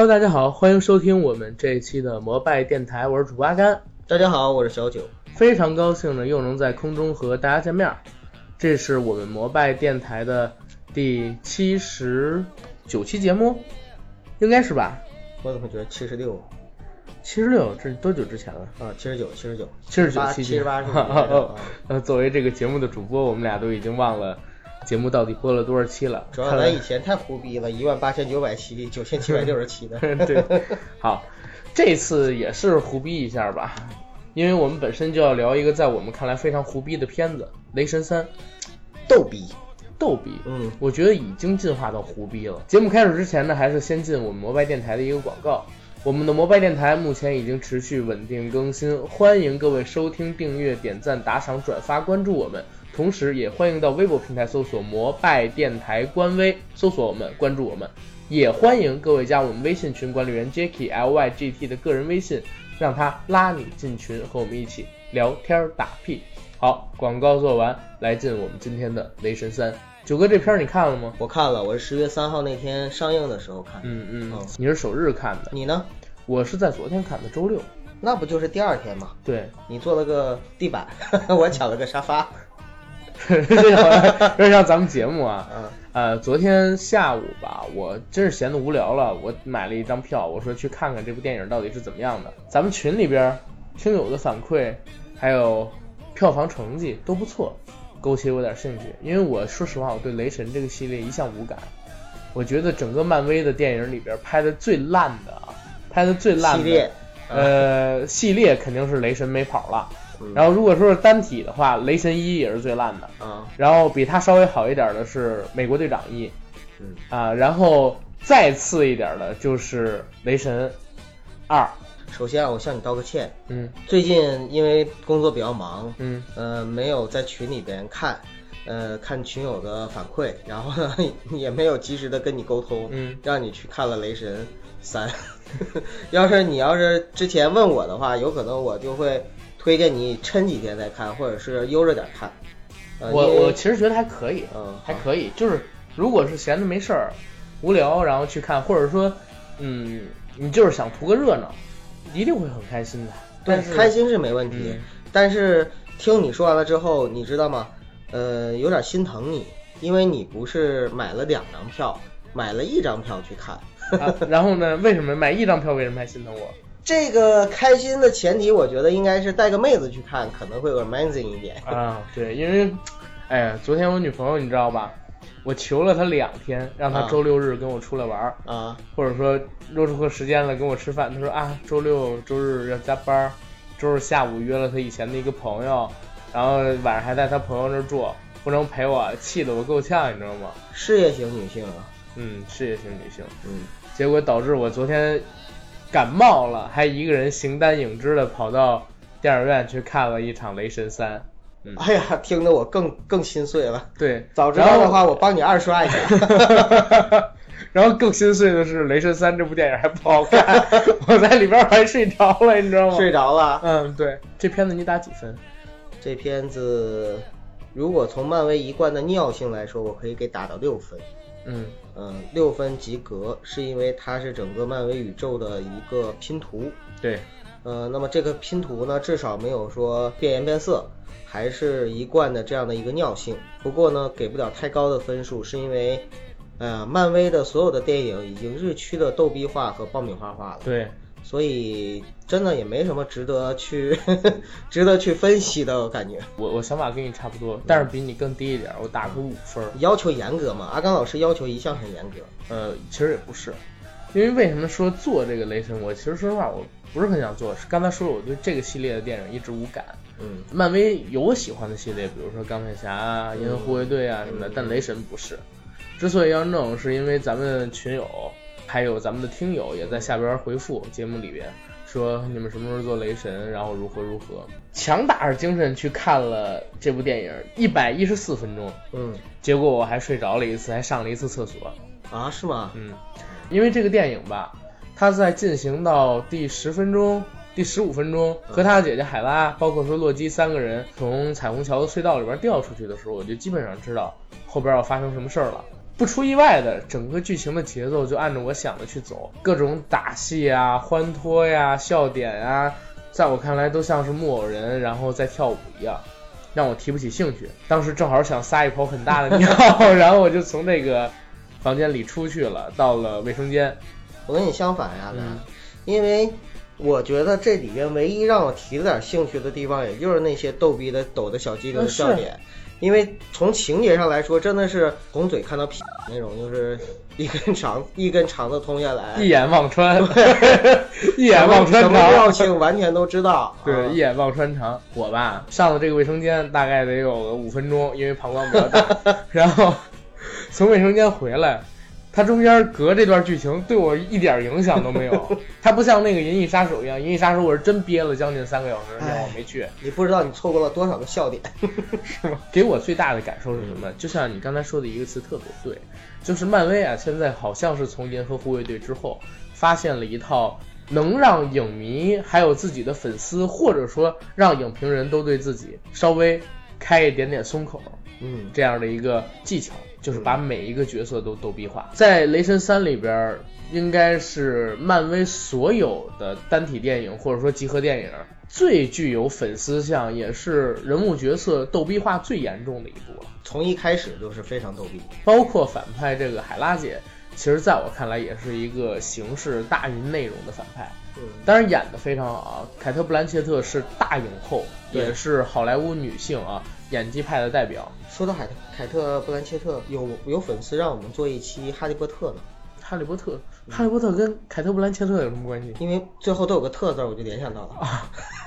Hello，大家好，欢迎收听我们这一期的摩拜电台，我是主播阿甘。大家好，我是小九，非常高兴呢，又能在空中和大家见面。这是我们摩拜电台的第七十九期节目，应该是吧？我怎么觉得七十六？七十六，这是多久之前了？啊，七十九，七十九，七十九期，七十八是 呃，作为这个节目的主播，我们俩都已经忘了节目到底播了多少期了。主要咱以前太胡逼了，一万八千九百期，九千七百六十七的。对，好，这次也是胡逼一下吧，因为我们本身就要聊一个在我们看来非常胡逼的片子《雷神三》，逗逼，逗逼，嗯，我觉得已经进化到胡逼了。节目开始之前呢，还是先进我们摩拜电台的一个广告。我们的摩拜电台目前已经持续稳定更新，欢迎各位收听、订阅、点赞、打赏、转发、关注我们，同时也欢迎到微博平台搜索“摩拜电台”官微，搜索我们，关注我们。也欢迎各位加我们微信群管理员 Jacky L Y G T 的个人微信，让他拉你进群，和我们一起聊天打屁。好，广告做完，来进我们今天的《雷神三》。九哥，这片儿你看了吗？我看了，我是十月三号那天上映的时候看。嗯嗯，你是首日看的，你呢？我是在昨天看的，周六。那不就是第二天吗？对，你坐了个地板，我抢了个沙发。有点 像咱们节目啊。嗯。呃，昨天下午吧，我真是闲得无聊了，我买了一张票，我说去看看这部电影到底是怎么样的。咱们群里边听友的反馈，还有票房成绩都不错。勾起我点兴趣，因为我说实话，我对雷神这个系列一向无感。我觉得整个漫威的电影里边拍的最烂的啊，拍的最烂的，呃，系列肯定是雷神没跑了。然后如果说是单体的话，雷神一也是最烂的。啊。然后比他稍微好一点的是美国队长一。嗯。啊，然后再次一点的就是雷神二。首先啊，我向你道个歉。嗯，最近因为工作比较忙，嗯，呃，没有在群里边看，呃，看群友的反馈，然后呢，也没有及时的跟你沟通，嗯，让你去看了《雷神三》。要是你要是之前问我的话，有可能我就会推荐你撑几天再看，或者是悠着点看。我我其实觉得还可以，嗯，还可以，就是如果是闲着没事儿、无聊，然后去看，或者说，嗯，你就是想图个热闹。一定会很开心的，对，开心是没问题。但是听你说完了之后，你知道吗？呃，有点心疼你，因为你不是买了两张票，买了一张票去看。然后呢？为什么买一张票？为什么还心疼我？这个开心的前提，我觉得应该是带个妹子去看，可能会 amazing 一点。啊，对，因为，哎呀，昨天我女朋友你知道吧？我求了她两天，让她周六日跟我出来玩儿啊，或者说约出个时间来跟我吃饭。她说啊，周六周日要加班，周日下午约了她以前的一个朋友，然后晚上还在她朋友那儿住，不能陪我，气得我够呛，你知道吗？事业型女性啊，嗯，事业型女性，嗯，结果导致我昨天感冒了，还一个人形单影只的跑到电影院去看了一场《雷神三》。哎呀，听得我更更心碎了。对，早知道的话，我帮你二刷一下。然后更心碎的是，《雷神三》这部电影还不好看，我在里边还睡着了，你知道吗？睡着了。嗯，对。这片子你打几分？这片子如果从漫威一贯的尿性来说，我可以给打到六分。嗯嗯，六分及格，是因为它是整个漫威宇宙的一个拼图。对。呃，那么这个拼图呢，至少没有说变颜变色。还是一贯的这样的一个尿性，不过呢，给不了太高的分数，是因为，呃，漫威的所有的电影已经日趋的逗逼化和爆米花化了。对，所以真的也没什么值得去 值得去分析的感觉。我我想法跟你差不多，但是比你更低一点，我打个五分。要求严格嘛？阿刚老师要求一向很严格。呃，其实也不是，因为为什么说做这个雷神？我其实说实话，我不是很想做。刚才说了，我对这个系列的电影一直无感。嗯，漫威有我喜欢的系列，比如说钢铁侠啊、银河护卫队啊什么的，但雷神不是。之所以要弄，是因为咱们群友还有咱们的听友也在下边回复节目里边说你们什么时候做雷神，然后如何如何，强打着精神去看了这部电影，一百一十四分钟，嗯，结果我还睡着了一次，还上了一次厕所。啊，是吗？嗯，因为这个电影吧，它在进行到第十分钟。第十五分钟，和他的姐姐海拉，包括说洛基三个人从彩虹桥的隧道里边掉出去的时候，我就基本上知道后边要发生什么事儿了。不出意外的，整个剧情的节奏就按照我想的去走，各种打戏啊、欢脱呀、笑点啊，在我看来都像是木偶人然后在跳舞一样，让我提不起兴趣。当时正好想撒一泡很大的尿，然后我就从那个房间里出去了，到了卫生间。我跟你相反呀，嗯因为我觉得这里边唯一让我提了点兴趣的地方，也就是那些逗逼的抖的小鸡灵的嗯笑点。因为从情节上来说，真的是从嘴看到屁那种，就是一根肠一根肠子通下来，一眼望穿，一眼望穿什么调肠。性完全都知道。对，啊一眼望穿肠。我吧，上了这个卫生间大概得有个五分钟，因为膀胱比较大。然后从卫生间回来，它中间隔这段剧情对我一点影响都没有。它不像那个《银翼杀手》一样，《银翼杀手》我是真憋了将近三个小时，然后我没去。你不知道你错过了多少个笑点。是吗给我最大的感受是什么？就像你刚才说的一个词特别对，就是漫威啊，现在好像是从银河护卫队之后，发现了一套能让影迷还有自己的粉丝，或者说让影评人都对自己稍微开一点点松口嗯，这样的一个技巧，就是把每一个角色都逗逼化。在《雷神三》里边，应该是漫威所有的单体电影或者说集合电影最具有粉丝向，也是人物角色逗逼化最严重的一部了。从一开始就是非常逗逼。包括反派这个海拉姐，其实在我看来也是一个形式大于内容的反派。嗯，当然演的非常好啊，凯特·布兰切特是大影后，对也是好莱坞女性啊演技派的代表。说到凯特凯特·布兰切特，有有粉丝让我们做一期《哈利波特》呢，哈利波特，哈利波特跟凯特·布兰切特有什么关系？因为最后都有个特字，我就联想到了。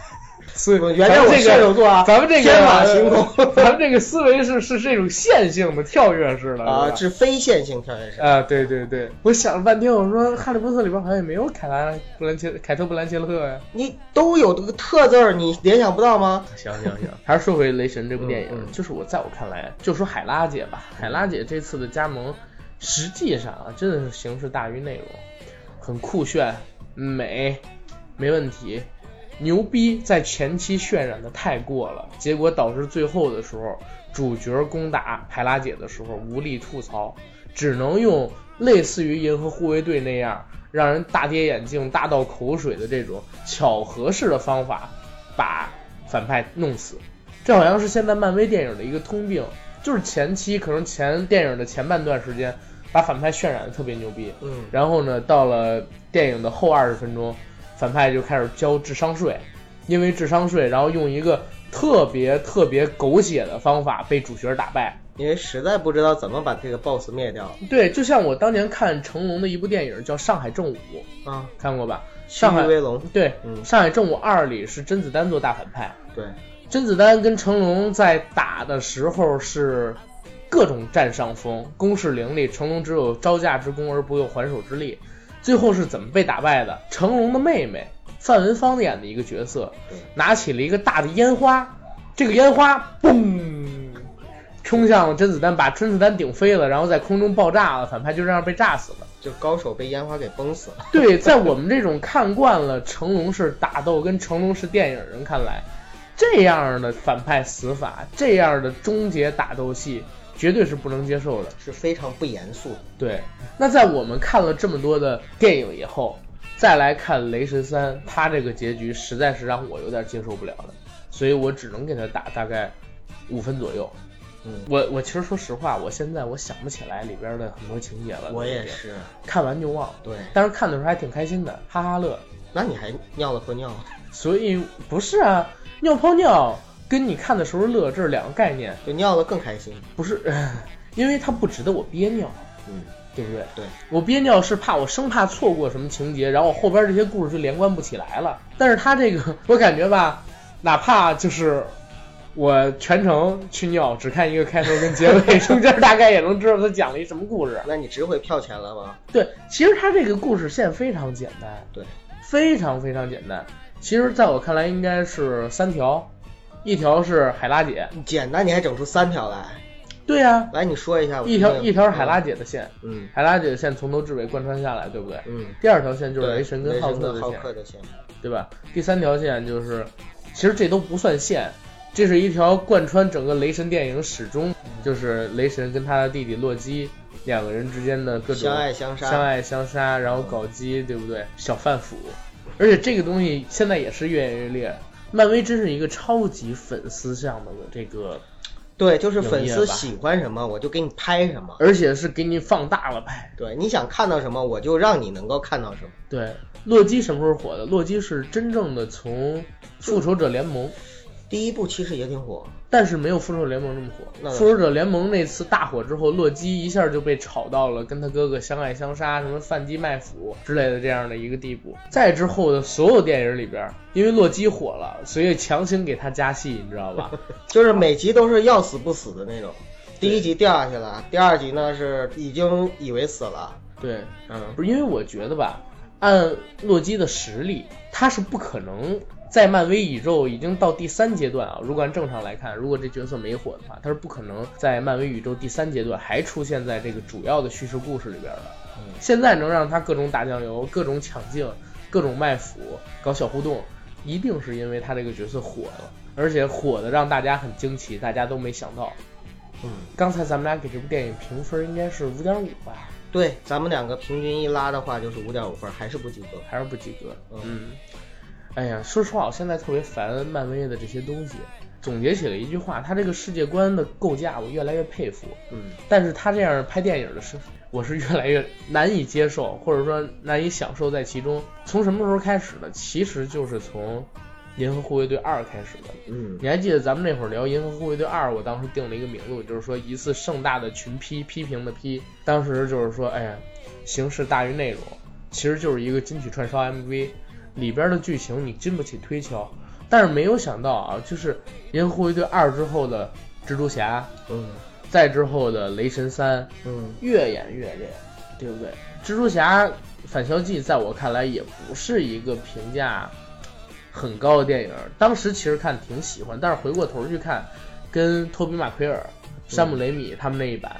所以我原谅我这射手座啊咱们这个天马行空 咱们这个思维是是这种线性的跳跃式的啊，是非线性跳跃式。啊，对对对，我想了半天，我说《哈利波特》里边好像也没有凯拉布兰切凯特·布兰切特呀。你都有这个特字儿，你联想不到吗？行行行，还是说回《雷神》这部电影，嗯嗯就是我在我看来，就说海拉姐吧，海拉姐这次的加盟，实际上啊，真的是形式大于内容，很酷炫、美，没问题，牛逼，在前期渲染的太过了，结果导致最后的时候，主角攻打海拉姐的时候无力吐槽，只能用类似于《银河护卫队》那样让人大跌眼镜、大倒口水的这种巧合式的方法，把反派弄死。这好像是现在漫威电影的一个通病，就是前期可能前电影的前半段时间，把反派渲染的特别牛逼，嗯，然后呢，到了电影的后二十分钟，反派就开始交智商税，因为智商税，然后用一个特别特别狗血的方法被主角打败。因为实在不知道怎么把这个 BOSS 灭掉对，就像我当年看成龙的一部电影叫《上海正午》，啊。看过吧？上海威龙，对，嗯《上海正午二》里是甄子丹做大反派，对，甄子丹跟成龙在打的时候是各种占上风，攻势凌厉，成龙只有招架之功而不用还手之力。最后是怎么被打败的？成龙的妹妹范文芳演的一个角色，拿起了一个大的烟花，这个烟花嘣冲向了甄子丹，把甄子丹顶飞了，然后在空中爆炸了，反派就这样被炸死了。就高手被烟花给崩死了。对，在我们这种看惯了成龙式打斗跟成龙式电影人看来，这样的反派死法，这样的终结打斗戏，绝对是不能接受的。是非常不严肃的。对，那在我们看了这么多的电影以后，再来看《雷神三》，它这个结局实在是让我有点接受不了的，所以我只能给它打大概五分左右。嗯，我我其实说实话，我现在我想不起来里边的很多情节了。我也，是。看完就忘。对，但是看的时候还挺开心的，哈哈乐。那你还尿了泼尿？所以不是啊，尿泡尿跟你看的时候乐这是两个概念，就尿的更开心。不是，因为它不值得我憋尿，嗯，对不对？对，我憋尿是怕我生怕错过什么情节，然后后边这些故事就连贯不起来了。但是它这个 我感觉吧，哪怕就是我全程去尿，只看一个开头跟结尾，中间大概也能知道他讲了一什么故事。那你值回票钱了吗？对，其实它这个故事线非常简单，对，非常非常简单。其实在我看来应该是三条，一条是海拉姐，简单，你还整出三条来？对呀、来，你说一下。我一条一条是海拉。姐的线，嗯海拉姐的线从头至尾贯穿下来，对不对？嗯，第二条线就是雷神跟浩克的浩线，克的线。对吧？第三条线就是，其实这都不算线，这是一条贯穿整个雷神电影始终，就是雷神跟他的弟弟洛基两个人之间的各种相爱相杀，相爱相杀，然后搞基，对不对？小贩腐，而且这个东西现在也是越演越厉害。漫威真是一个超级粉丝向的这个，对，就是粉丝喜欢什么我就给你拍什么，而且是给你放大了拍。对，你想看到什么我就让你能够看到什么。对，洛基什么时候火的？洛基是真正的从复仇者联盟。第一部其实也挺火，但是没有复仇者联盟那么火。复仇者联盟那次大火之后，洛基一下就被炒到了跟他哥哥相爱相杀、什么贩鸡卖腐之类的这样的一个地步。再之后的所有电影里边，因为洛基火了，所以强行给他加戏，你知道吧？就是每集都是要死不死的那种。第一集掉下去了，第二集呢是已经以为死了。对，嗯，不是因为我觉得吧，按洛基的实力，他是不可能。在漫威宇宙已经到第三阶段啊，如果按正常来看，如果这角色没火的话，他是不可能在漫威宇宙第三阶段还出现在这个主要的叙事故事里边的。现在能让他各种打酱油、各种抢镜、各种卖腐、搞小互动，一定是因为他这个角色火了，而且火的让大家很惊奇，大家都没想到。嗯，刚才咱们俩给这部电影评分应该是五点五吧？对，咱们两个平均一拉的话就是五点五分，还是不及格，还是不及格。嗯。哎呀，说实话，我现在特别烦漫威的这些东西。总结起了一句话，他这个世界观的构架，我越来越佩服。嗯，但是他这样拍电影的是，我是越来越难以接受，或者说难以享受在其中。从什么时候开始的？其实就是从《银河护卫队二》开始的。嗯，你还记得咱们那会儿聊《银河护卫队二》，我当时定了一个名字，就是说一次盛大的群批批评的批。当时就是说，哎呀，形式大于内容，其实就是一个金曲串烧 MV。里边的剧情你经不起推敲，但是没有想到啊，就是《银河护卫队二》之后的蜘蛛侠，嗯，再之后的雷神三，嗯，越演越烈，对不对？蜘蛛侠反校记在我看来也不是一个评价很高的电影，当时其实看挺喜欢，但是回过头去看，跟托比马奎尔、山姆雷米他们那一版，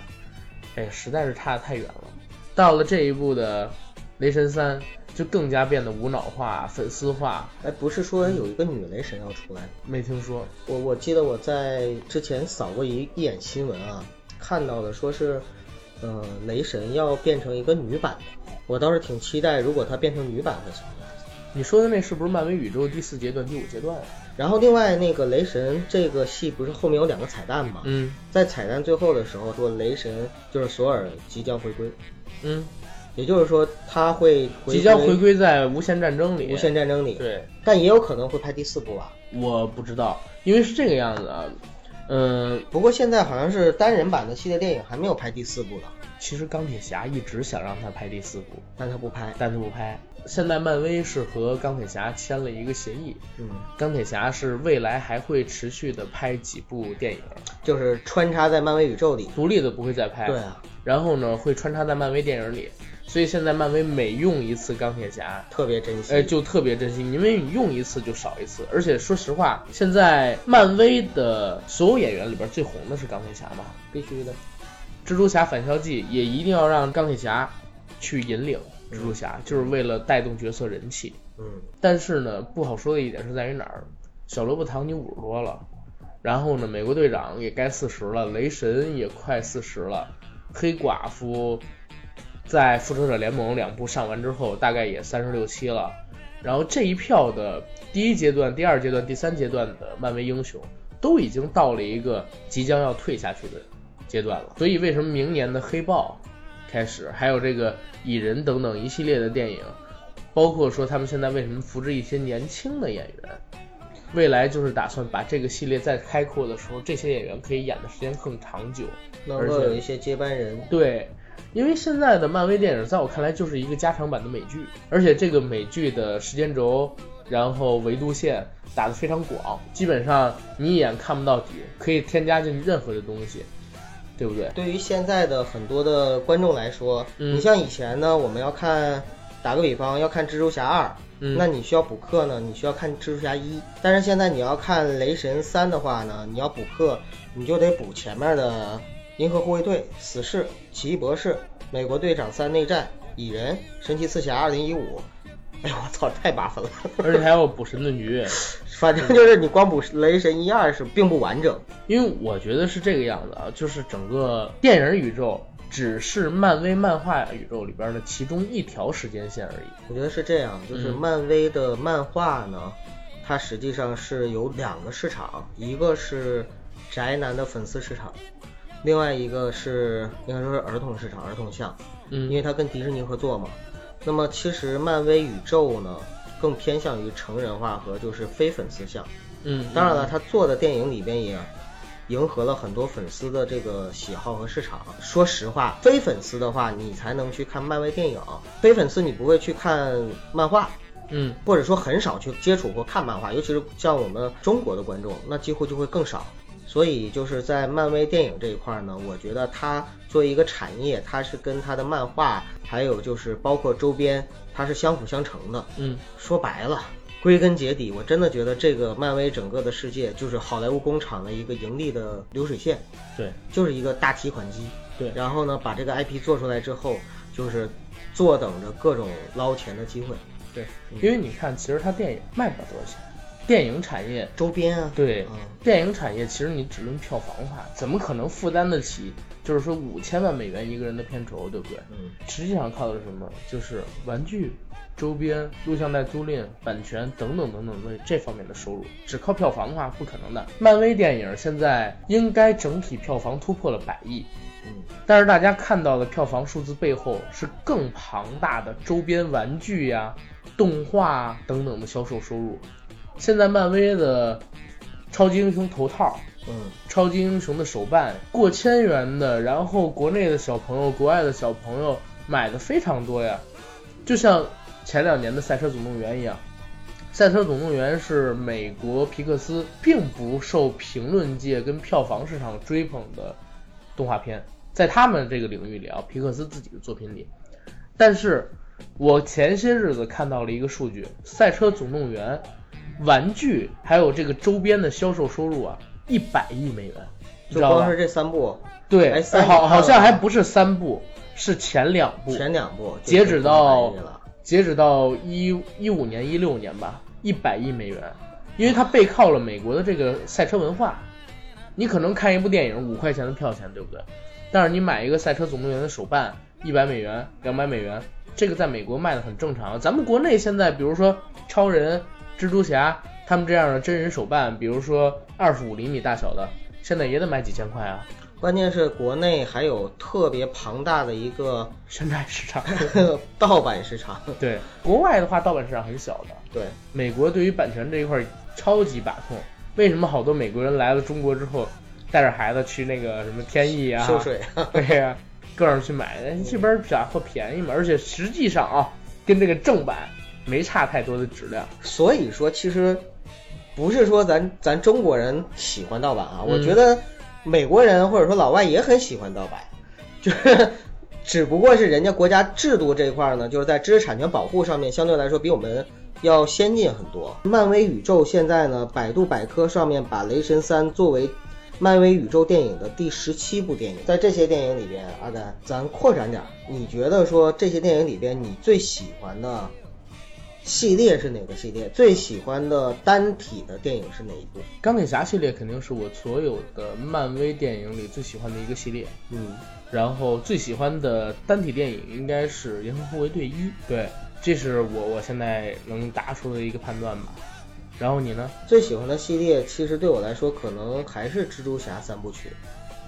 哎，实在是差得太远了。到了这一部的雷神三。就更加变得无脑化、粉丝化。哎，不是说有一个女雷神要出来？没听说。我我记得我在之前扫过一一眼新闻啊，看到的说是，呃，雷神要变成一个女版的。我倒是挺期待，如果它变成女版会什么样子。你说的那是不是漫威宇宙第四阶段、第五阶段？然后另外那个雷神这个戏不是后面有两个彩蛋吗？嗯，在彩蛋最后的时候说雷神就是索尔即将回归。嗯。也就是说，他会即将回归在无限战争里。无限战争里，对，但也有可能会拍第四部吧？我不知道，因为是这个样子啊。嗯，不过现在好像是单人版的系列电影还没有拍第四部呢。其实钢铁侠一直想让他拍第四部，但他不拍，但他不拍。现在漫威是和钢铁侠签了一个协议，嗯，钢铁侠是未来还会持续的拍几部电影，就是穿插在漫威宇宙里，独立的不会再拍。对啊，然后呢，会穿插在漫威电影里。所以现在漫威每用一次钢铁侠，特别珍惜，哎，就特别珍惜，因为你用一次就少一次。而且说实话，现在漫威的所有演员里边最红的是钢铁侠嘛，必须的。蜘蛛侠返校记也一定要让钢铁侠去引领蜘蛛侠，就是为了带动角色人气。嗯。但是呢，不好说的一点是在于哪儿？小萝卜·唐尼五十多了，然后呢，美国队长也该四十了，雷神也快四十了，黑寡妇。在复仇者联盟两部上完之后，大概也三十六期了。然后这一票的第一阶段、第二阶段、第三阶段的漫威英雄都已经到了一个即将要退下去的阶段了。所以为什么明年的黑豹开始，还有这个蚁人等等一系列的电影，包括说他们现在为什么扶植一些年轻的演员，未来就是打算把这个系列再开阔的时候，这些演员可以演的时间更长久，能够有一些接班人。对。因为现在的漫威电影，在我看来就是一个加长版的美剧，而且这个美剧的时间轴，然后维度线打得非常广，基本上你一眼看不到底，可以添加进去任何的东西，对不对？对于现在的很多的观众来说，你像以前呢，我们要看，打个比方要看蜘蛛侠二，那你需要补课呢，你需要看蜘蛛侠一，但是现在你要看雷神三的话呢，你要补课，你就得补前面的。银河护卫队、死侍、奇异博士、美国队长三内战、蚁人、神奇四侠二零一五，哎呦我操，太麻烦了！而且还要补神盾局，反正就是你光补雷神一二是并不完整。因为我觉得是这个样子啊，就是整个电影宇宙只是漫威漫画宇宙里边的其中一条时间线而已。我觉得是这样，就是嗯漫威的漫画呢，它实际上是有两个市场，一个是宅男的粉丝市场，另外一个是应该说是儿童市场、儿童向，嗯因为它跟迪士尼合作嘛。那么其实漫威宇宙呢，更偏向于成人化和就是非粉丝向。嗯，当然了，他做的电影里边也迎合了很多粉丝的这个喜好和市场。说实话，非粉丝的话，你才能去看漫威电影；非粉丝你不会去看漫画，嗯或者说很少去接触或看漫画，尤其是像我们中国的观众，那几乎就会更少。所以就是在漫威电影这一块呢，我觉得它作为一个产业，它是跟它的漫画，还有就是包括周边，它是相辅相成的。嗯说白了，归根结底，我真的觉得这个漫威整个的世界就是好莱坞工厂的一个盈利的流水线，对就是一个大提款机。对然后呢，把这个 IP 做出来之后，就是坐等着各种捞钱的机会。对，因为你看，其实它电影卖不了多少钱，电影产业周边啊，对嗯，电影产业其实你只论票房的话，怎么可能负担得起？就是说五千万美元一个人的片酬，对不对？嗯，实际上靠的是什么？就是玩具、周边、录像带租赁、版权等等等等的这方面的收入。只靠票房的话，不可能的。漫威电影现在应该整体票房突破了百亿，嗯，但是大家看到的票房数字背后是更庞大的周边玩具呀、动画啊等等的销售收入。现在漫威的超级英雄头套、嗯，超级英雄的手办过千元的，然后国内的小朋友、国外的小朋友买的非常多呀。就像前两年的《赛车总动员》一样，《赛车总动员》是美国皮克斯并不受评论界跟票房市场追捧的动画片，在他们这个领域里啊，皮克斯自己的作品里。但是我前些日子看到了一个数据，《赛车总动员》玩具还有这个周边的销售收入啊，一百亿美元，就光是？这三部，对，哎三好，好像还不是三部，是前两部。前两部截止到截止到一一五年、一六年吧，一百亿美元，因为它背靠了美国的这个赛车文化。你可能看一部电影五块钱的票钱，对不对？但是你买一个赛车总动员的手办，一百美元、两百美元，这个在美国卖的很正常。咱们国内现在，比如说超人、蜘蛛侠他们这样的真人手办，比如说二十五厘米大小的，现在也得卖几千块啊，关键是国内还有特别庞大的一个山寨市场。盗版市场。对，国外的话盗版市场很小的，对，美国对于版权这一块儿超级把控。为什么好多美国人来了中国之后，带着孩子去那个什么天意啊、秀水啊。对呀、各种去买，这边假货便宜嘛，而且实际上啊，跟这个正版没差太多的质量。所以说，其实不是说咱咱中国人喜欢盗版啊，嗯我觉得美国人或者说老外也很喜欢盗版，就是只不过是人家国家制度这一块呢，就是在知识产权保护上面相对来说比我们要先进很多。漫威宇宙现在呢，百度百科上面把《雷神三》作为漫威宇宙电影的第十七部电影，在这些电影里边，阿甘，咱扩展点儿，你觉得说这些电影里边你最喜欢的系列是哪个系列？最喜欢的单体的电影是哪一部？钢铁侠系列肯定是我所有的漫威电影里最喜欢的一个系列。嗯，然后最喜欢的单体电影应该是《银河护卫队一》，对，这是我我现在能答出的一个判断吧。然后你呢？最喜欢的系列其实对我来说可能还是蜘蛛侠三部曲，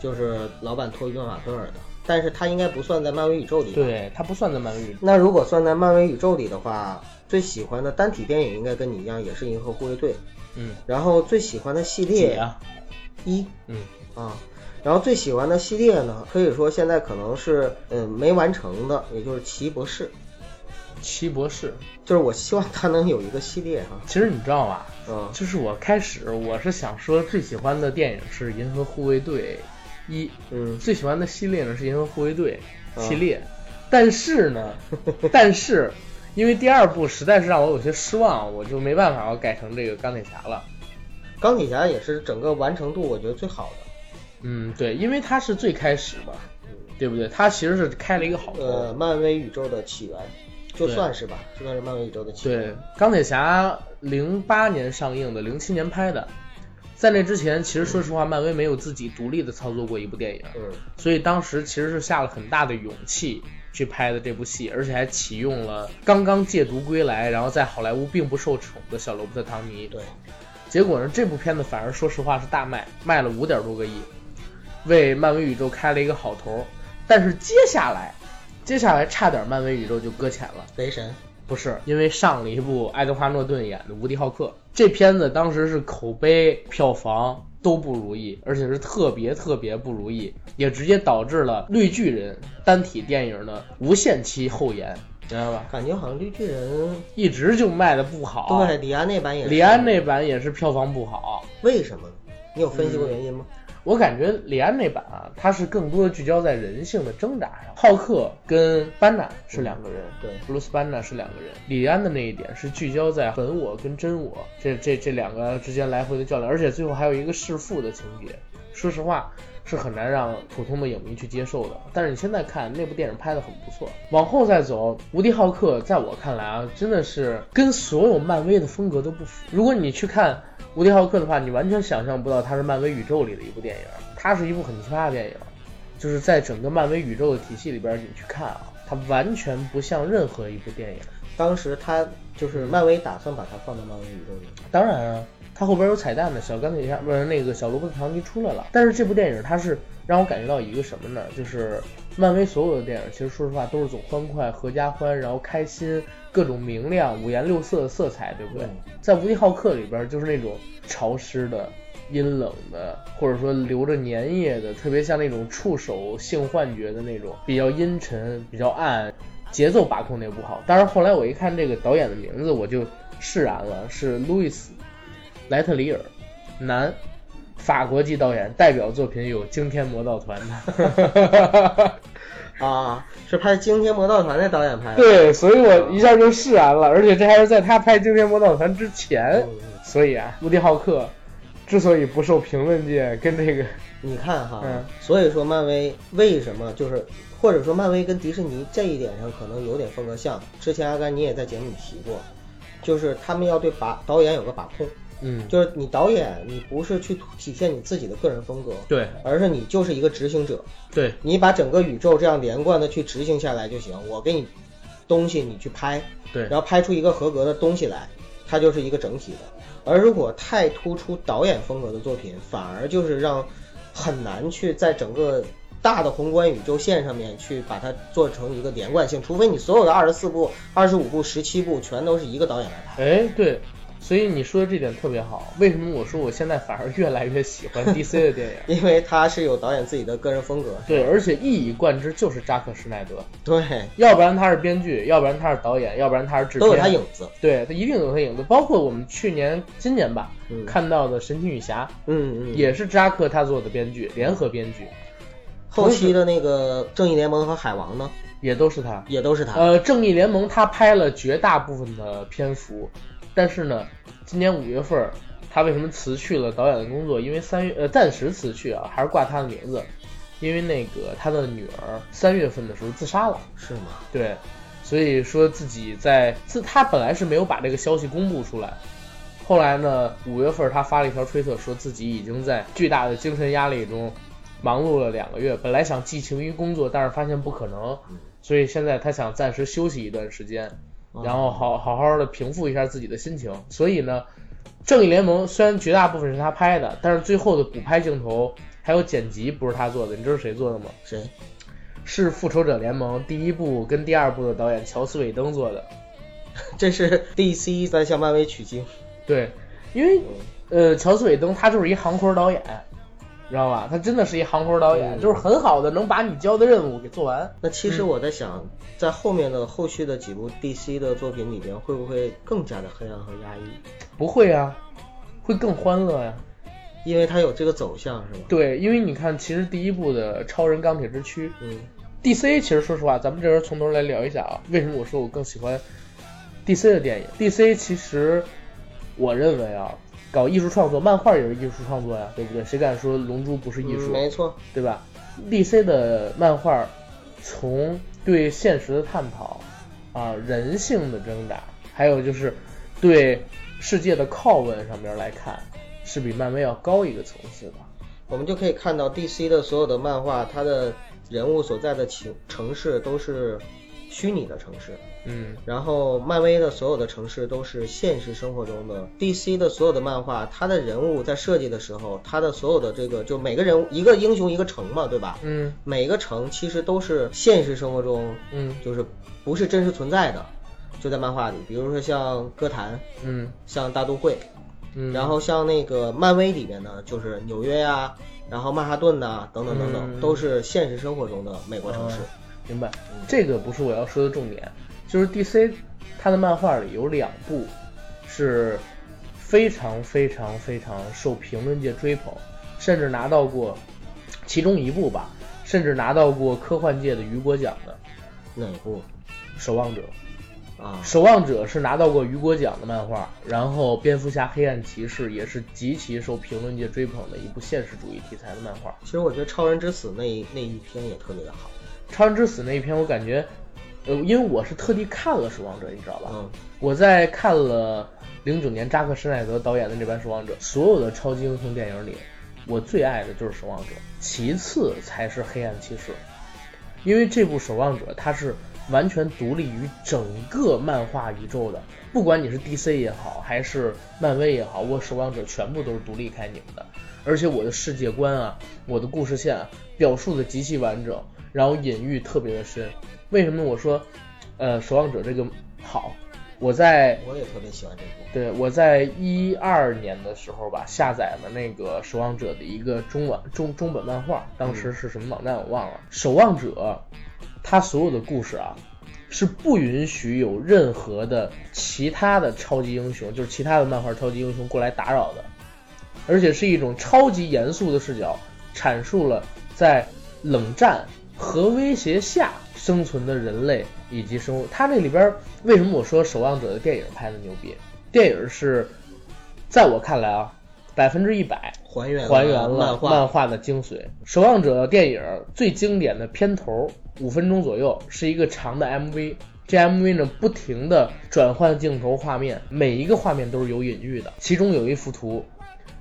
就是老版托比·马奎尔的，但是它应该不算在漫威宇宙里。。对，它不算在漫威宇宙。那如果算在漫威宇宙里的话，最喜欢的单体电影应该跟你一样，也是《银河护卫队》。嗯，然后最喜欢的系几列啊？一嗯，啊，然后最喜欢的系列呢，可以说现在可能是嗯没完成的，也就是奇异博士，奇博士。就是我希望他能有一个系列哈。其实你知道吧？嗯就是我开始我是想说最喜欢的电影是《银河护卫队一》，嗯最喜欢的系列呢是《银河护卫队》啊系列，但是呢，但是因为第二部实在是让我有些失望，我就没办法要改成这个钢铁侠了。钢铁侠也是整个完成度我觉得最好的。嗯，对，因为它是最开始嘛，对不对？它其实是开了一个好头。呃，漫威宇宙的起源，就算是吧，就算是漫威宇宙的起源。对，钢铁侠零八年上映的，零七年拍的，在那之前，其实说实话，漫威没有自己独立的操作过一部电影，嗯，所以当时其实是下了很大的勇气去拍的这部戏，而且还启用了刚刚戒毒归来，然后在好莱坞并不受宠的小罗伯特·唐尼。对，结果呢，这部片子反而说实话是大卖，卖了五点多个亿，为漫威宇宙开了一个好头。但是接下来，接下来差点漫威宇宙就搁浅了。雷神不是因为上了一部爱德华诺顿演的《无敌浩克》，这片子当时是口碑、票房都不如意，而且是特别特别不如意，也直接导致了绿巨人单体电影的无限期后延，知道吧？感觉好像绿巨人，一直就卖的不好。对，李安那版也是。李安那版也是票房不好，为什么？你有分析过原因吗？我感觉李安那版啊，他是更多的聚焦在人性的挣扎上。浩克跟班纳是两个人，对，布鲁斯班纳是两个人。李安的那一点是聚焦在本我跟真我这这这两个之间来回的较量，而且最后还有一个弑父的情节。说实话，是很难让普通的影迷去接受的。但是你现在看那部电影拍的很不错。往后再走，无敌浩克在我看来啊，真的是跟所有漫威的风格都不符。如果你去看无敌浩克的话，你完全想象不到它是漫威宇宙里的一部电影。它是一部很奇葩的电影，就是在整个漫威宇宙的体系里边，你去看啊，它完全不像任何一部电影。当时他就是漫威打算把它放到漫威宇宙里，当然啊。它后边有彩蛋的，小钢铁侠不是那个小罗伯特唐尼出来了。但是这部电影它是让我感觉到一个什么呢？就是漫威所有的电影，其实说实话都是走欢快、合家欢，然后开心，各种明亮、五颜六色的色彩，对不对？在无敌浩克里边就是那种潮湿的、阴冷的，或者说流着粘液的，特别像那种触手性幻觉的那种，比较阴沉、比较暗，节奏把控的也不好。但是后来我一看这个导演的名字，我就释然了，是路易斯。莱特里尔，男，法国籍导演，代表作品有《惊天魔盗团》的，啊，是拍《惊天魔盗团》的导演拍的。对，所以我一下就释然了，而且这还是在他拍《惊天魔盗团》之前。所以啊，《无敌浩克》之所以不受评论界跟这个，你看哈，所以说漫威为什么就是，或者说漫威跟迪士尼这一点上可能有点风格像。之前阿甘你也在节目里提过，就是他们要对把导演有个把控。嗯，就是你导演，你不是去体现你自己的个人风格，对，而是你就是一个执行者，对，你把整个宇宙这样连贯的去执行下来就行。我给你东西，你去拍，对，然后拍出一个合格的东西来，它就是一个整体的。而如果太突出导演风格的作品，反而就是让很难去在整个大的宏观宇宙线上面去把它做成一个连贯性，除非你所有的二十四部、二十五部、十七部全都是一个导演来拍。哎，对。所以你说的这点特别好，为什么我说我现在反而越来越喜欢 DC 的电影？因为他是有导演自己的个人风格，对，而且一以贯之就是扎克施耐德，对，要不然他是编剧，要不然他是导演，要不然他是制片，都有他影子，对他一定有他影子。包括我们去年、今年吧看到的神奇女侠，嗯嗯，也是扎克他做的编剧，联合编剧。后期的那个正义联盟和海王呢，也都是他，也都是他。呃，正义联盟他拍了绝大部分的篇幅。但是呢，今年五月份，他为什么辞去了导演的工作？因为三月呃暂时辞去啊，还是挂他的名字，因为那个他的女儿三月份的时候自杀了。是吗？对，所以说自己在自他本来是没有把这个消息公布出来，后来呢，五月份他发了一条推特，说自己已经在巨大的精神压力中忙碌了两个月，本来想寄情于工作，但是发现不可能，所以现在他想暂时休息一段时间。然后好好好的平复一下自己的心情，所以呢，正义联盟虽然绝大部分是他拍的，但是最后的补拍镜头还有剪辑不是他做的，你知道谁做的吗？谁？是复仇者联盟第一部跟第二部的导演乔斯韦登做的，这是 DC 在向漫威取经。对，因为呃，乔斯韦登他就是一行活导演。知道吧？他真的是一行活导演，就是很好的能把你交的任务给做完。那其实我在想，在后面的后续的几部 DC 的作品里边，会不会更加的黑暗和压抑？不会啊，会更欢乐呀，因为它有这个走向，是吧？对，因为你看，其实第一部的《超人钢铁之躯》，嗯，DC 其实说实话，咱们这边从头来聊一下啊，为什么我说我更喜欢 DC 的电影？DC 其实我认为啊。搞艺术创作，漫画也是艺术创作呀，对不对？谁敢说龙珠不是艺术？没错，对吧？DC 的漫画从对现实的探讨啊，人性的挣扎，还有就是对世界的拷问上面来看，是比漫威要高一个层次的。我们就可以看到 DC 的所有的漫画，它的人物所在的城城市都是虚拟的城市，嗯。然后漫威的所有的城市都是现实生活中的。DC 的所有的漫画，它的人物在设计的时候，它的所有的这个就每个人物一个英雄一个城嘛，对吧？嗯。每个城其实都是现实生活中嗯。就是不是真实存在的，就在漫画里，比如说像歌坛，嗯。像大都会，嗯，然后像那个漫威里面呢，就是纽约呀、然后曼哈顿呐、等等等等，嗯。都是现实生活中的美国城市。哦明白，这个不是我要说的重点，就是 DC 它的漫画里有两部是非常非常非常受评论界追捧，甚至拿到过其中一部吧，甚至拿到过科幻界的雨果奖的哪部《守望者》。啊？《守望者》是拿到过雨果奖的漫画，然后《蝙蝠侠：黑暗骑士》也是极其受评论界追捧的一部现实主义题材的漫画。其实我觉得《超人之死》那一那一篇也特别的好。《超人之死》那一篇，我感觉，呃，因为我是特地看了《守望者》，你知道吧？嗯我在看了零九年扎克施耐德导演的这版《守望者》，所有的超级英雄电影里，我最爱的就是《守望者》，其次才是《黑暗骑士》，因为这部《守望者》它是完全独立于整个漫画宇宙的，不管你是 DC 也好，还是漫威也好，我《守望者》全部都是独立开你们的，而且我的世界观啊，我的故事线啊，表述的极其完整，然后隐喻特别的深。为什么我说，呃，《守望者》这个好？我在我也特别喜欢这部。对我在一二年的时候吧，下载了那个《守望者》的一个中文中中本漫画，当时是什么网站我忘了。守望者，它所有的故事啊，是不允许有任何的其他的超级英雄，就是其他的漫画超级英雄过来打扰的，而且是一种超级严肃的视角，阐述了在冷战核威胁下生存的人类以及生物。它这里边为什么我说《守望者》的电影拍的牛逼？电影是在我看来啊，百分之一百还原还原了漫画，的精髓。《守望者》电影最经典的片头五分钟左右是一个长的 MV，这 MV 呢不停的转换镜头画面，每一个画面都是有隐喻的。其中有一幅图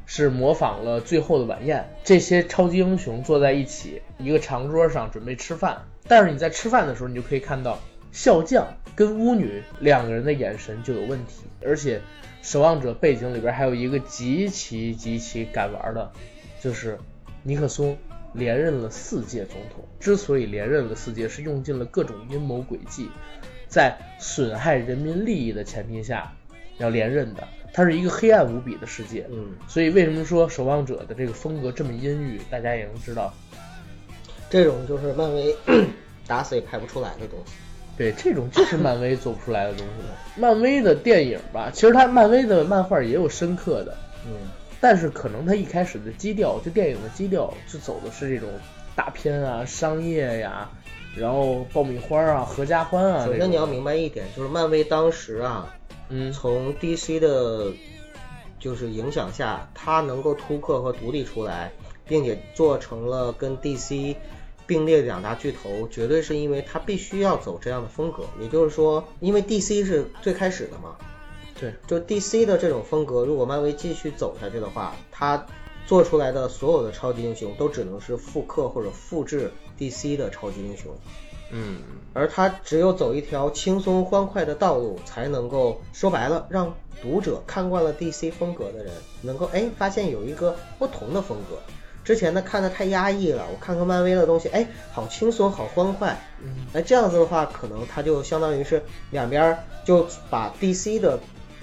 是模仿了最后的晚宴，这些超级英雄坐在一起一个长桌上准备吃饭，但是你在吃饭的时候，你就可以看到笑匠跟巫女两个人的眼神就有问题，而且守望者背景里边还有一个极其极其敢玩的，就是尼克松连任了四届总统。之所以连任了四届，是用尽了各种阴谋诡计，在损害人民利益的前提下要连任的。它是一个黑暗无比的世界，嗯，所以为什么说守望者的这个风格这么阴郁，大家也能知道。这种就是漫威 打死也拍不出来的东西。对，这种就是漫威做不出来的东西。漫威的电影吧，其实它漫威的漫画也有深刻的，嗯，但是可能它一开始的基调，就电影的基调，就走的是这种大片啊、商业呀，然后爆米花啊、合家欢啊。这种首先你要明白一点，就是漫威当时啊，嗯从 DC 的，就是影响下，它能够突破和独立出来，并且做成了跟 DC 并列两大巨头，绝对是因为它必须要走这样的风格。也就是说，因为 DC 是最开始的嘛，对，就 DC 的这种风格，如果漫威继续走下去的话，它做出来的所有的超级英雄都只能是复刻或者复制 DC 的超级英雄。嗯而他只有走一条轻松欢快的道路，才能够说白了，让读者看惯了 DC 风格的人，能够哎发现有一个不同的风格。之前呢看的太压抑了，我看看漫威的东西，哎，好轻松，好欢快，嗯。哎，这样子的话，可能他就相当于是两边儿就把 DC 的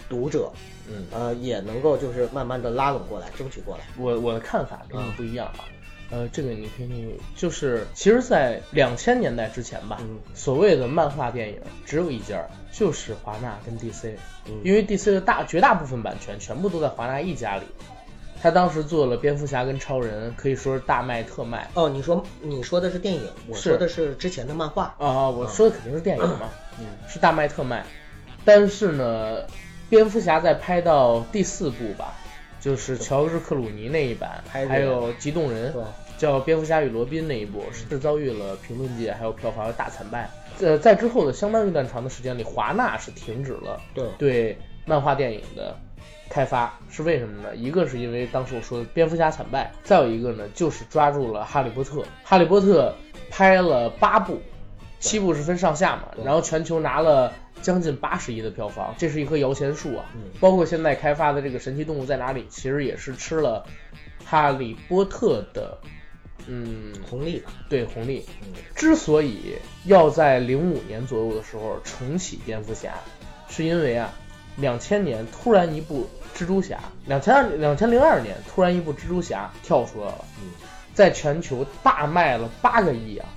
读者，嗯，呃，也能够就是慢慢的拉拢过来，争取过来。我我的看法跟你不一样啊。呃，这个你可以，就是其实，在两千年代之前吧，嗯。所谓的漫画电影只有一家，就是华纳跟 DC，、嗯。因为 DC 的大绝大部分版权全部都在华纳一家里。他当时做了蝙蝠侠跟超人，可以说是大卖特卖哦，你说你说的是电影，我说的是之前的漫画。啊！我说的肯定是电影嘛，嗯是大卖特卖。但是呢，蝙蝠侠在拍到第四部吧，就是乔治克鲁尼那一版，还有激动人，叫《蝙蝠侠与罗宾》那一部是遭遇了评论界还有票房的大惨败。呃，在之后的相当一段长的时间里，华纳是停止了对对漫画电影的开发，是为什么呢？一个是因为当时我说的蝙蝠侠惨败，再有一个呢就是抓住了哈利波特。哈利波特拍了八部，七部是分上下嘛，然后全球拿了将近八十亿的票房，这是一棵摇钱树啊。包括现在开发的这个神奇动物在哪里，其实也是吃了哈利波特的。嗯，红利吧，对红利。之所以要在零五年左右的时候重启蝙蝠侠，是因为啊，两千年突然一部蜘蛛侠，两千二两千零二年突然一部蜘蛛侠跳出来了，在全球大卖了八个亿啊，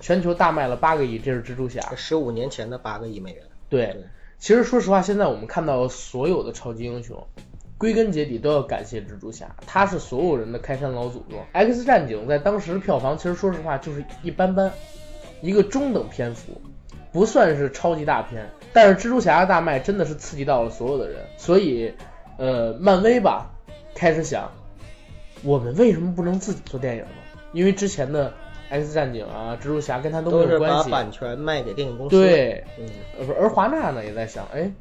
全球大卖了八个亿，这是蜘蛛侠，十五年前的八个亿美元。对，其实说实话，现在我们看到所有的超级英雄。归根结底都要感谢蜘蛛侠，他是所有人的开山老祖宗。X 战警在当时票房其实说实话就是一般般，一个中等篇幅，不算是超级大片。但是蜘蛛侠的大卖真的是刺激到了所有的人，所以，呃，漫威吧开始想，我们为什么不能自己做电影呢？因为之前的 X 战警啊、蜘蛛侠跟他都没有关系，把版权卖给电影公司。对，嗯，而华纳呢也在想，哎，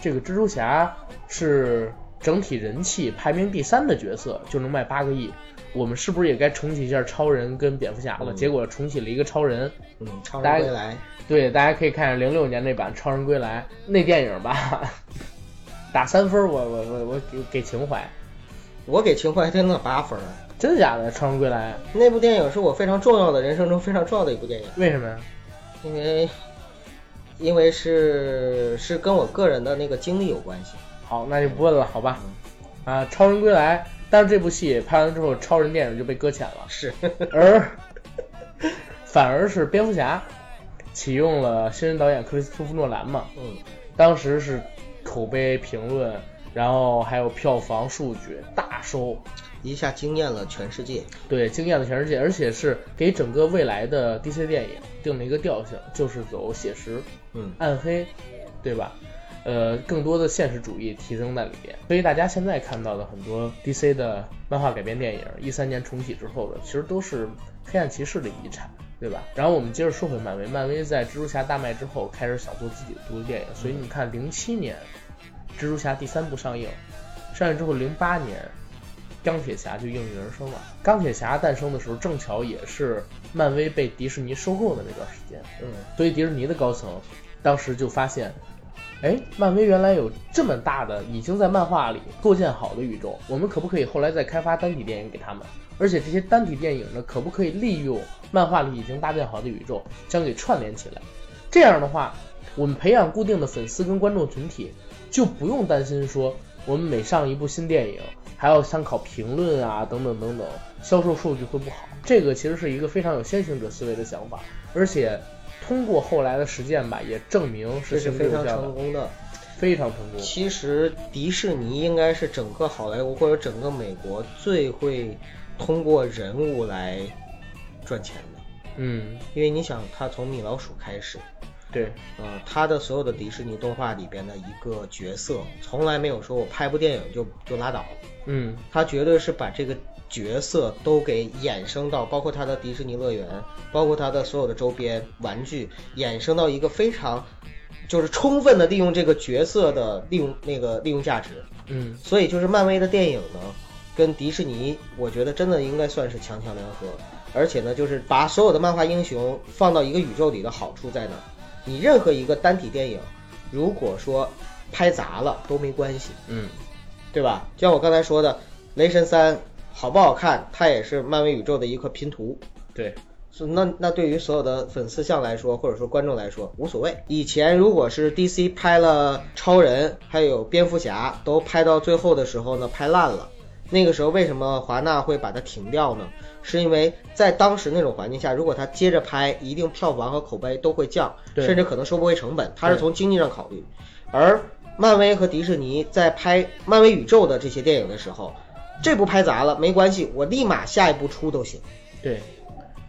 这个蜘蛛侠是。整体人气排名第三的角色就能卖八个亿，我们是不是也该重启一下超人跟蝙蝠侠了？结果重启了一个超人，嗯，超人归来，对，大家可以看看零六年那版超人归来那电影吧，打三分，我我我我给给情怀，我给情怀真的八分，真的假的？超人归来那部电影是我非常重要的人生中非常重要的一部电影，为什么呀？因为因为是是跟我个人的那个经历有关系。好，那就不问了，好吧？啊，超人归来，但是这部戏拍完之后，超人电影就被搁浅了。是，而反而是蝙蝠侠启用了新人导演克里斯托弗诺兰嘛。嗯。当时是口碑评论，然后还有票房数据大收，一下惊艳了全世界。对，惊艳了全世界，而且是给整个未来的 DC 电影定了一个调性，就是走写实，嗯，暗黑，对吧？呃，更多的现实主义提升在里边，所以大家现在看到的很多 DC 的漫画改编电影，一三年重启之后的，其实都是黑暗骑士的遗产，对吧？然后我们接着说回漫威，漫威在蜘蛛侠大卖之后，开始想做自己的独立电影，所以你看零七年蜘蛛侠第三部上映，上映之后零八年钢铁侠就应运而生了。钢铁侠诞生的时候，正巧也是漫威被迪士尼收购的那段时间，嗯，所以迪士尼的高层当时就发现。哎，漫威原来有这么大的已经在漫画里构建好的宇宙，我们可不可以后来再开发单体电影给他们？而且这些单体电影呢，可不可以利用漫画里已经搭建好的宇宙将给串联起来？这样的话，我们培养固定的粉丝跟观众群体，就不用担心说我们每上一部新电影还要参考评论啊等等等等，销售数据会不好。这个其实是一个非常有先行者思维的想法，而且。通过后来的实践吧，也证明是非常成功的，非常成功。其实迪士尼应该是整个好莱坞或者整个美国最会通过人物来赚钱的。嗯，因为你想，他从米老鼠开始，对，呃，他的所有的迪士尼动画里边的一个角色，从来没有说我拍部电影就就拉倒了。嗯，他绝对是把这个。角色都给衍生到，包括他的迪士尼乐园，包括他的所有的周边玩具，衍生到一个非常，就是充分的利用这个角色的利用那个利用价值。嗯，所以就是漫威的电影呢，跟迪士尼，我觉得真的应该算是强强联合。而且呢，就是把所有的漫画英雄放到一个宇宙里的好处在哪？你任何一个单体电影，如果说拍砸了都没关系，嗯，对吧？就像我刚才说的，雷神三。好不好看，它也是漫威宇宙的一块拼图。对，是那那对于所有的粉丝向来说，或者说观众来说无所谓。以前如果是 DC 拍了超人，还有蝙蝠侠，都拍到最后的时候呢，拍烂了。那个时候为什么华纳会把它停掉呢？是因为在当时那种环境下，如果他接着拍，一定票房和口碑都会降，甚至可能收不回成本。他是从经济上考虑。而漫威和迪士尼在拍漫威宇宙的这些电影的时候。这部拍砸了没关系，我立马下一步出都行。对，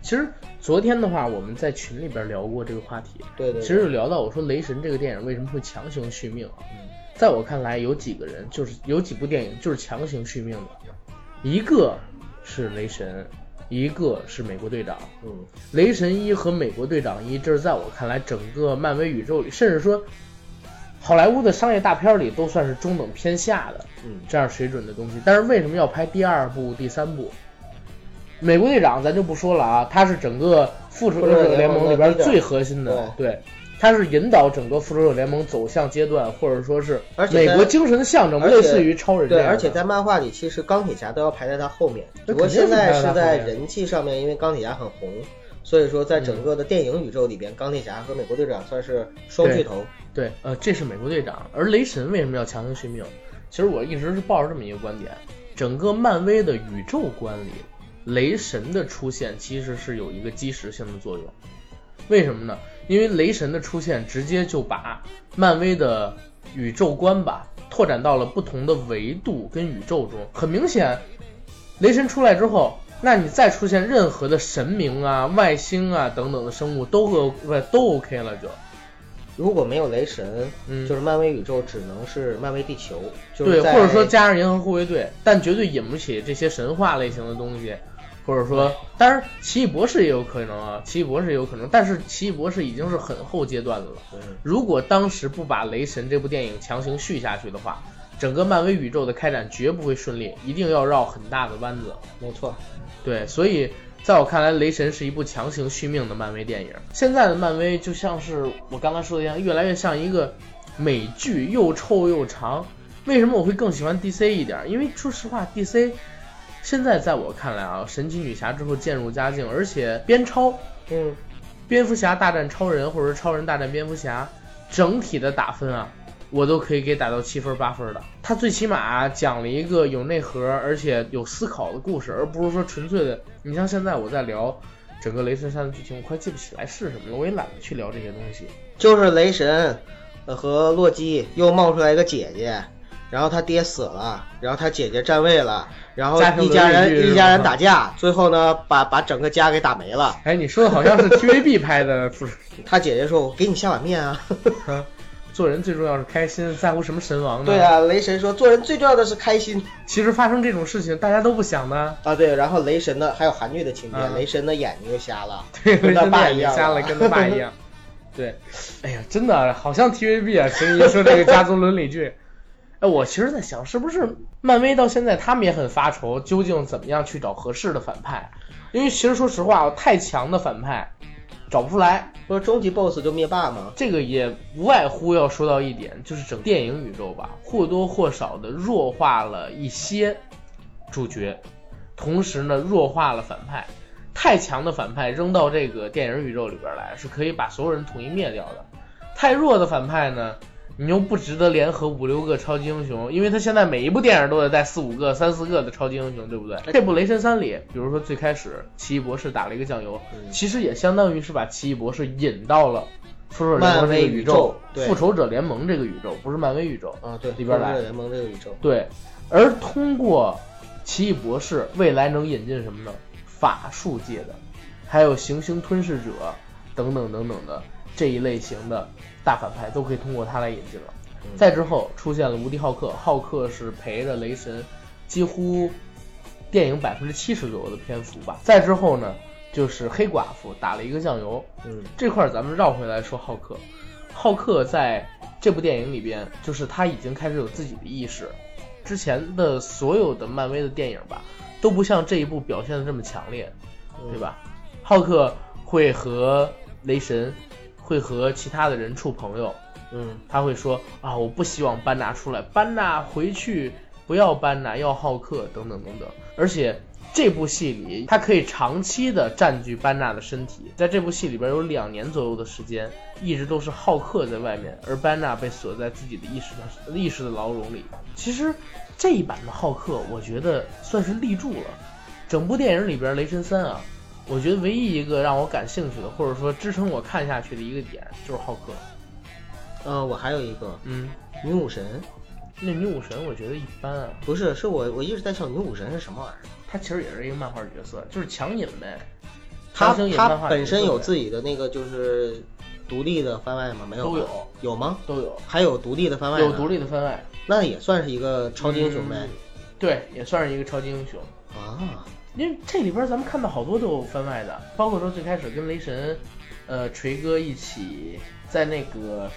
其实昨天的话，我们在群里边聊过这个话题。对对。其实有聊到我说雷神这个电影为什么会强行续命啊？在我看来，有几个人就是有几部电影就是强行续命的，一个是雷神，一个是美国队长。嗯。雷神一和美国队长一，这是在我看来整个漫威宇宙里，甚至说好莱坞的商业大片里都算是中等偏下的嗯，这样水准的东西。但是为什么要拍第二部、第三部？美国队长咱就不说了啊，他是整个复仇者联盟里边最核心的，对，他是引导整个复仇者联盟走向阶段，或者说是而且美国精神的象征，类似于超人这对，而且在漫画里，其实钢铁侠都要排在他后面，不过现在是在人气上面，因为钢铁侠很红，所以说在整个的电影宇宙里边，钢铁侠和美国队长算是双巨头。对，呃，这是美国队长，而雷神为什么要强行续命？其实我一直是抱着这么一个观点，整个漫威的宇宙观里，雷神的出现其实是有一个基石性的作用。为什么呢？因为雷神的出现直接就把漫威的宇宙观吧拓展到了不同的维度跟宇宙中。很明显，雷神出来之后，那你再出现任何的神明啊、外星啊等等的生物都呃不都 OK 了就。如果没有雷神，嗯就是漫威宇宙只能是漫威地球，就是对，或者说加上银河护卫队，但绝对引不起这些神话类型的东西，或者说，当然奇异博士也有可能啊，奇异博士也有可能，但是奇异博士已经是很后阶段的了。嗯如果当时不把雷神这部电影强行续下去的话，整个漫威宇宙的开展绝不会顺利，一定要绕很大的弯子。没错，对，所以在我看来，雷神是一部强行续命的漫威电影。现在的漫威就像是我刚才说的一样，越来越像一个美剧，又臭又长。为什么我会更喜欢 DC 一点？因为说实话，DC 现在在我看来啊，神奇女侠之后渐入佳境，而且边超、嗯，蝙蝠侠大战超人，或者是超人大战蝙蝠侠，整体的打分啊，我都可以给打到七分八分的。它最起码讲了一个有内核而且有思考的故事，而不是说纯粹的。你像现在我在聊整个雷神三的剧情，我快记不起来是什么了，我也懒得去聊这些东西。就是雷神呃和洛基又冒出来一个姐姐。然后他爹死了，然后他姐姐占位了，然后一家人一家人打架，最后呢把把整个家给打没了。哎，你说的好像是 TVB 拍的，不是？他姐姐说：“我给你下碗面啊。做人最重要是开心，在乎什么神王”呢？对。啊，雷神说：“做人最重要的是开心其实发生这种事情，大家都不想的。啊。”对，然后雷神的还有韩剧的情节，嗯雷神的眼睛就瞎了，对，跟他爸一样瞎了，啊跟他爸一样。对，哎呀，真的好像 TVB 啊，陈怡说这个家族伦理剧。哎，我其实在想，是不是漫威到现在他们也很发愁，究竟怎么样去找合适的反派？因为其实说实话，太强的反派找不出来。不是终极 BOSS 就灭霸吗？这个也无外乎要说到一点，就是整电影宇宙吧，或多或少的弱化了一些主角，同时呢弱化了反派。太强的反派扔到这个电影宇宙里边来，是可以把所有人统一灭掉的。太弱的反派呢，你又不值得联合五六个超级英雄，因为他现在每一部电影都得带四五个、三四个的超级英雄，对不对？这部《雷神三》里，比如说最开始奇异博士打了一个酱油，嗯其实也相当于是把奇异博士引到了复仇者联盟这个宇宙复仇者联盟这个宇宙，不是漫威宇宙。啊，对，里边来复仇者联盟这个宇宙，对，而通过奇异博士，未来能引进什么呢？法术界的，还有行星吞噬者等等等等的这一类型的大反派，都可以通过他来引进了。嗯再之后出现了无敌浩克，浩克是陪着雷神几乎电影百分之七十左右的篇幅吧。再之后呢，就是黑寡妇打了一个酱油，嗯这块儿咱们绕回来说浩克，浩克在这部电影里边，就是他已经开始有自己的意识，之前的所有的漫威的电影吧，都不像这一部表现的这么强烈，对吧？浩克会和雷神，会和其他的人处朋友，嗯他会说啊，我不希望班纳出来，班纳回去，不要班纳，要浩克等等等等。而且这部戏里，他可以长期的占据班纳的身体，在这部戏里边有两年左右的时间，一直都是浩克在外面，而班纳被锁在自己的意识的意识的牢笼里。其实这一版的浩克，我觉得算是立住了。整部电影里边，《雷神三》啊，我觉得唯一一个让我感兴趣的，或者说支撑我看下去的一个点，就是浩克。呃，我还有一个嗯，女武神，那女武神我觉得一般啊，不是，是我我一直在想女武神是什么玩意儿。她其实也是一个漫画角色，就是强引呗。她她本身有自己的那个就是独立的番外吗？没有吧，都有有吗？都有，还有独立的番外，有独立的番外，那也算是一个超级英雄呗嗯。对，也算是一个超级英雄。啊，因为这里边咱们看到好多都有番外的，包括说最开始跟雷神，呃，锤哥一起在那个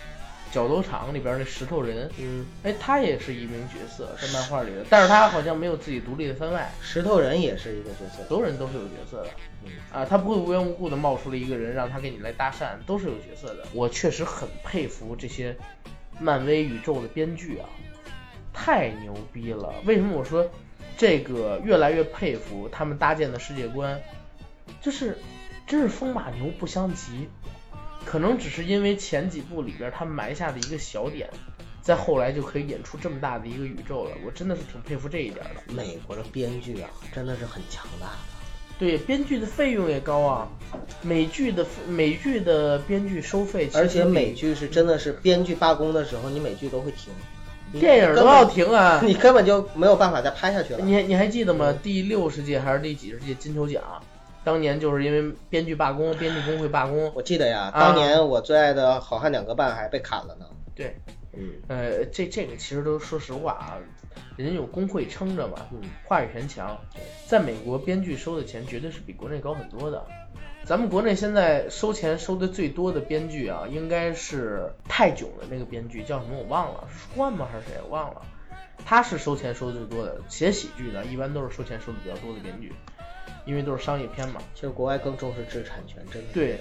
角斗场里边那石头人，嗯，哎，他也是一名角色，在漫画里的，但是他好像没有自己独立的番外。石头人也是一个角色，所有人都是有角色的，嗯啊，他不会无缘无故的冒出了一个人让他给你来搭讪，都是有角色的。我确实很佩服这些漫威宇宙的编剧啊，太牛逼了！为什么我说这个越来越佩服他们搭建的世界观？就是真是风马牛不相及，可能只是因为前几部里边他们埋下的一个小点，在后来就可以演出这么大的一个宇宙了。我真的是挺佩服这一点的。美国的编剧啊，真的是很强大的。对，编剧的费用也高啊，美剧的美剧的编剧收费，而且美剧是真的是编剧罢工的时候，你美剧都会停，你电影都要停啊！你根本就没有办法再拍下去了。你你还记得吗？第六十届还是第几十届金球奖？当年就是因为编剧罢工，编剧工会罢工。我记得呀，啊当年我最爱的《好汉两个半》还被砍了呢。对，嗯呃，这这个其实都说实话啊，人家有工会撑着嘛，嗯，话语权强。在美国，编剧收的钱绝对是比国内高很多的。咱们国内现在收钱收的最多的编剧啊，应该是泰囧的那个编剧叫什么我忘了，是舒万吗还是谁我忘了。他是收钱收的最多的，写喜剧的一般都是收钱收的比较多的编剧，因为都是商业片嘛。其实国外更重视知识产权，真的。对，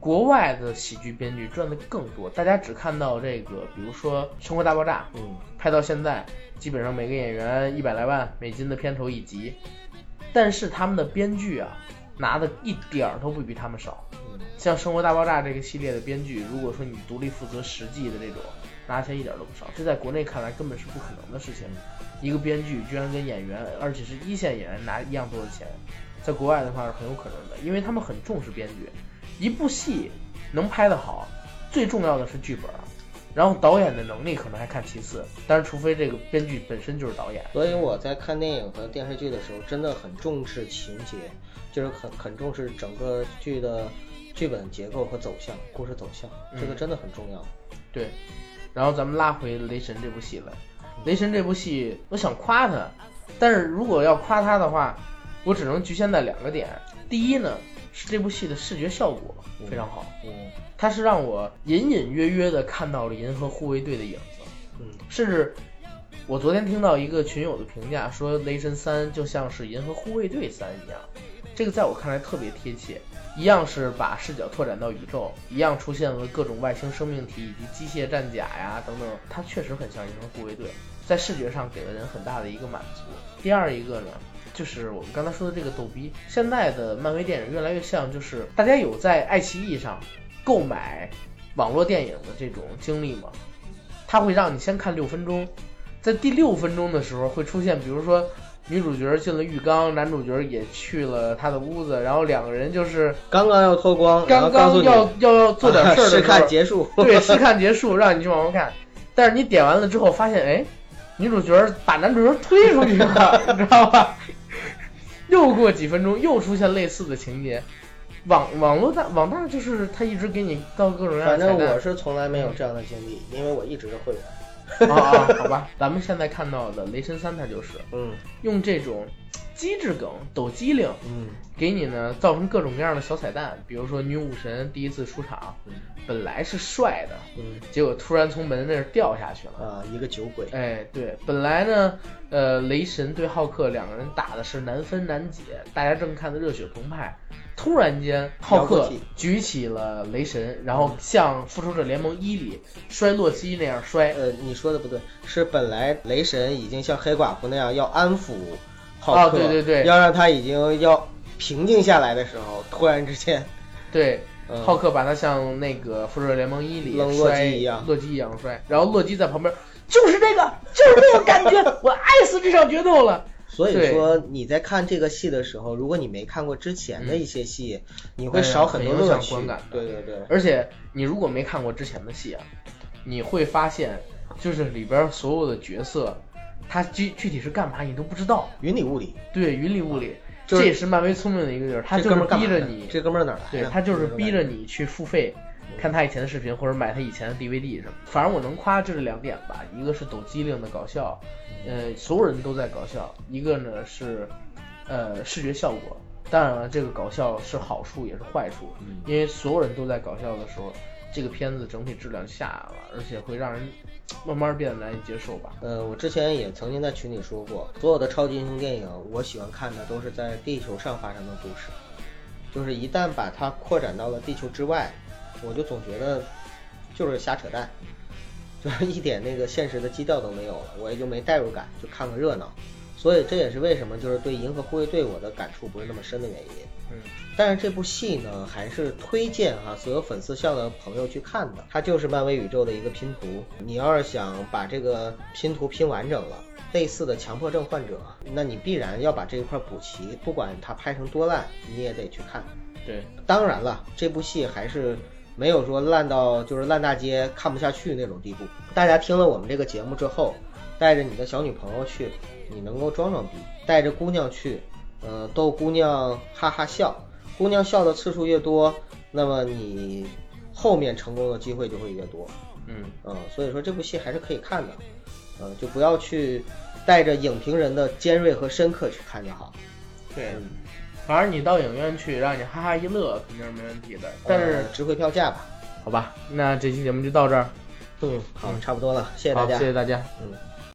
国外的喜剧编剧赚的更多，大家只看到这个，比如说《生活大爆炸》，嗯，拍到现在，基本上每个演员一百来万美金的片酬一集，但是他们的编剧啊，拿的一点儿都不比他们少。嗯像《生活大爆炸》这个系列的编剧，如果说你独立负责实际的这种，拿钱一点都不少，这在国内看来根本是不可能的事情。一个编剧居然跟演员，而且是一线演员拿一样多的钱，在国外的话是很有可能的，因为他们很重视编剧。一部戏能拍得好，最重要的是剧本，然后导演的能力可能还看其次，但是除非这个编剧本身就是导演。所以我在看电影和电视剧的时候，真的很重视情节，就是很很重视整个剧的剧本结构和走向、故事走向，这个嗯真的很重要。对，然后咱们拉回《雷神》这部戏来，《雷神》这部戏，我想夸他，但是如果要夸他的话，我只能局限在两个点。第一呢，是这部戏的视觉效果非常好，嗯它是让我隐隐约约的看到了银河护卫队的影子，嗯甚至我昨天听到一个群友的评价说，《雷神三》就像是《银河护卫队三》一样，这个在我看来特别贴切。一样是把视角拓展到宇宙，一样出现了各种外星生命体以及机械战甲呀等等，它确实很像银河护卫队，在视觉上给了人很大的一个满足。第二一个呢，就是我们刚才说的这个逗逼，现在的漫威电影越来越像，就是大家有在爱奇艺上购买网络电影的这种经历吗？它会让你先看六分钟，在第六分钟的时候会出现，比如说女主角进了浴缸，男主角也去了他的屋子，然后两个人就是刚刚要脱光，刚刚要要要做点事儿的试时候，看结束。对，试看结束，让你去往后看。但是你点完了之后，发现哎，女主角把男主角推出去了，你知道吧？又过几分钟，又出现类似的情节。网网络大网大就是他一直给你到各种各样的反正我是从来没有这样的经历，因为我一直是会员。啊啊，好吧，咱们现在看到的《雷神三》，它就是嗯用这种机智梗、抖机灵，嗯给你呢造成各种各样的小彩蛋。比如说女武神第一次出场，嗯本来是帅的，嗯结果突然从门那儿掉下去了。啊，一个酒鬼。哎，对，本来呢，呃，雷神对浩克两个人打的是难分难解，大家正看得热血澎湃。突然间，浩克举起了雷神，然后像复仇者联盟一里摔洛基那样摔。呃，你说的不对，是本来雷神已经像黑寡妇那样要安抚浩啊克，对对对。要让他已经要平静下来的时候，突然之间，对，嗯。浩克把他像那个复仇者联盟一里扔洛基摔一样。洛基一样摔，然后洛基在旁边，就是这个，就是这个感觉，我爱死这场决斗了。所以说你在看这个戏的时候，如果你没看过之前的一些戏，你会少很多哎呀很影乐趣响观感。对对对，而且你如果没看过之前的戏啊，你会发现，就是里边所有的角色，他具具体是干嘛你都不知道。云里雾里，对，云里雾里，就是这也是漫威聪明的一个地儿，他就是逼着你，这哥们儿哪儿来对他就是逼着你去付费。看他以前的视频，或者买他以前的 DVD 什么，反正我能夸就是两点吧，一个是抖机灵的搞笑，呃，所有人都在搞笑；一个呢是，呃，视觉效果。当然了，这个搞笑是好处也是坏处，嗯因为所有人都在搞笑的时候，这个片子整体质量下来了，而且会让人慢慢变难以接受吧。呃，我之前也曾经在群里说过，所有的超级英雄电影，我喜欢看的都是在地球上发生的故事，就是一旦把它扩展到了地球之外，我就总觉得就是瞎扯淡，就是一点那个现实的基调都没有了，我也就没代入感，就看个热闹。所以这也是为什么就是对《银河护卫队》我的感触不是那么深的原因。嗯，但是这部戏呢，还是推荐哈所有粉丝向的朋友去看的。它就是漫威宇宙的一个拼图。你要是想把这个拼图拼完整了，类似的强迫症患者，那你必然要把这一块补齐。不管它拍成多烂，你也得去看。对，当然了，这部戏还是没有说烂到就是烂大街看不下去那种地步。大家听了我们这个节目之后，带着你的小女朋友去。你能够装装逼，带着姑娘去，呃，逗姑娘哈哈笑，姑娘笑的次数越多，那么你后面成功的机会就会越多。嗯嗯，所以说这部戏还是可以看的，呃，就不要去带着影评人的尖锐和深刻去看就好。对，反正你到影院去，让你哈哈一乐肯定是没问题的。但是值回票价吧？好吧，那这期节目就到这儿。嗯，好，差不多了，谢谢大家，谢谢大家。嗯。